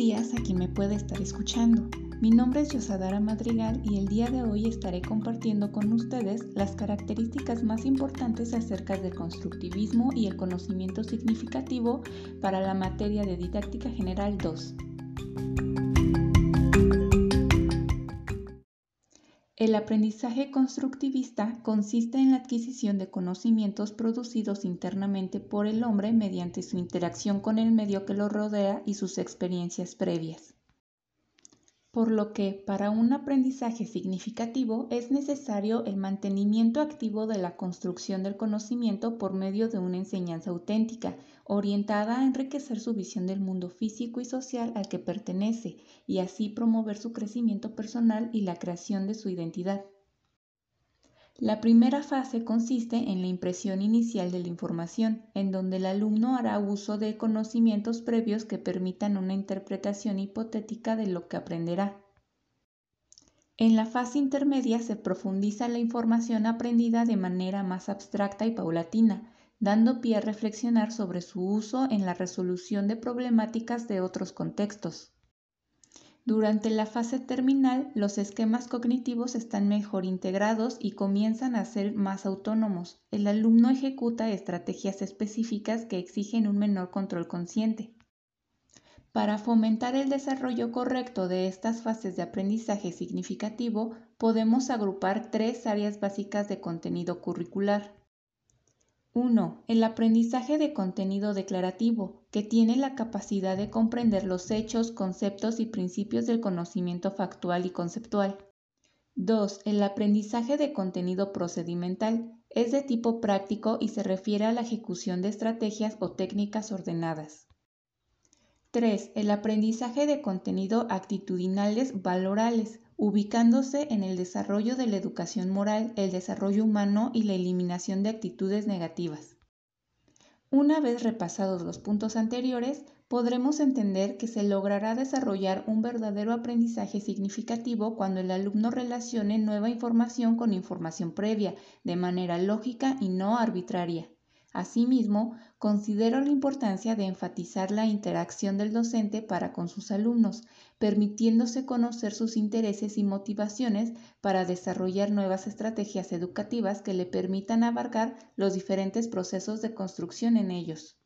días a quien me puede estar escuchando. Mi nombre es Yosadara Madrigal y el día de hoy estaré compartiendo con ustedes las características más importantes acerca del constructivismo y el conocimiento significativo para la materia de Didáctica General 2. El aprendizaje constructivista consiste en la adquisición de conocimientos producidos internamente por el hombre mediante su interacción con el medio que lo rodea y sus experiencias previas por lo que para un aprendizaje significativo es necesario el mantenimiento activo de la construcción del conocimiento por medio de una enseñanza auténtica, orientada a enriquecer su visión del mundo físico y social al que pertenece y así promover su crecimiento personal y la creación de su identidad. La primera fase consiste en la impresión inicial de la información, en donde el alumno hará uso de conocimientos previos que permitan una interpretación hipotética de lo que aprenderá. En la fase intermedia se profundiza la información aprendida de manera más abstracta y paulatina, dando pie a reflexionar sobre su uso en la resolución de problemáticas de otros contextos. Durante la fase terminal, los esquemas cognitivos están mejor integrados y comienzan a ser más autónomos. El alumno ejecuta estrategias específicas que exigen un menor control consciente. Para fomentar el desarrollo correcto de estas fases de aprendizaje significativo, podemos agrupar tres áreas básicas de contenido curricular. 1. El aprendizaje de contenido declarativo, que tiene la capacidad de comprender los hechos, conceptos y principios del conocimiento factual y conceptual. 2. El aprendizaje de contenido procedimental, es de tipo práctico y se refiere a la ejecución de estrategias o técnicas ordenadas. 3. El aprendizaje de contenido actitudinales valorales, ubicándose en el desarrollo de la educación moral, el desarrollo humano y la eliminación de actitudes negativas. Una vez repasados los puntos anteriores, podremos entender que se logrará desarrollar un verdadero aprendizaje significativo cuando el alumno relacione nueva información con información previa, de manera lógica y no arbitraria. Asimismo, considero la importancia de enfatizar la interacción del docente para con sus alumnos, permitiéndose conocer sus intereses y motivaciones para desarrollar nuevas estrategias educativas que le permitan abarcar los diferentes procesos de construcción en ellos.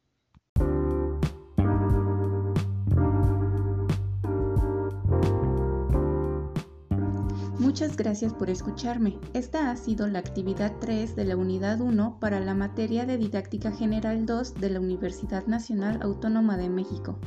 Muchas gracias por escucharme. Esta ha sido la actividad 3 de la unidad 1 para la materia de Didáctica General 2 de la Universidad Nacional Autónoma de México.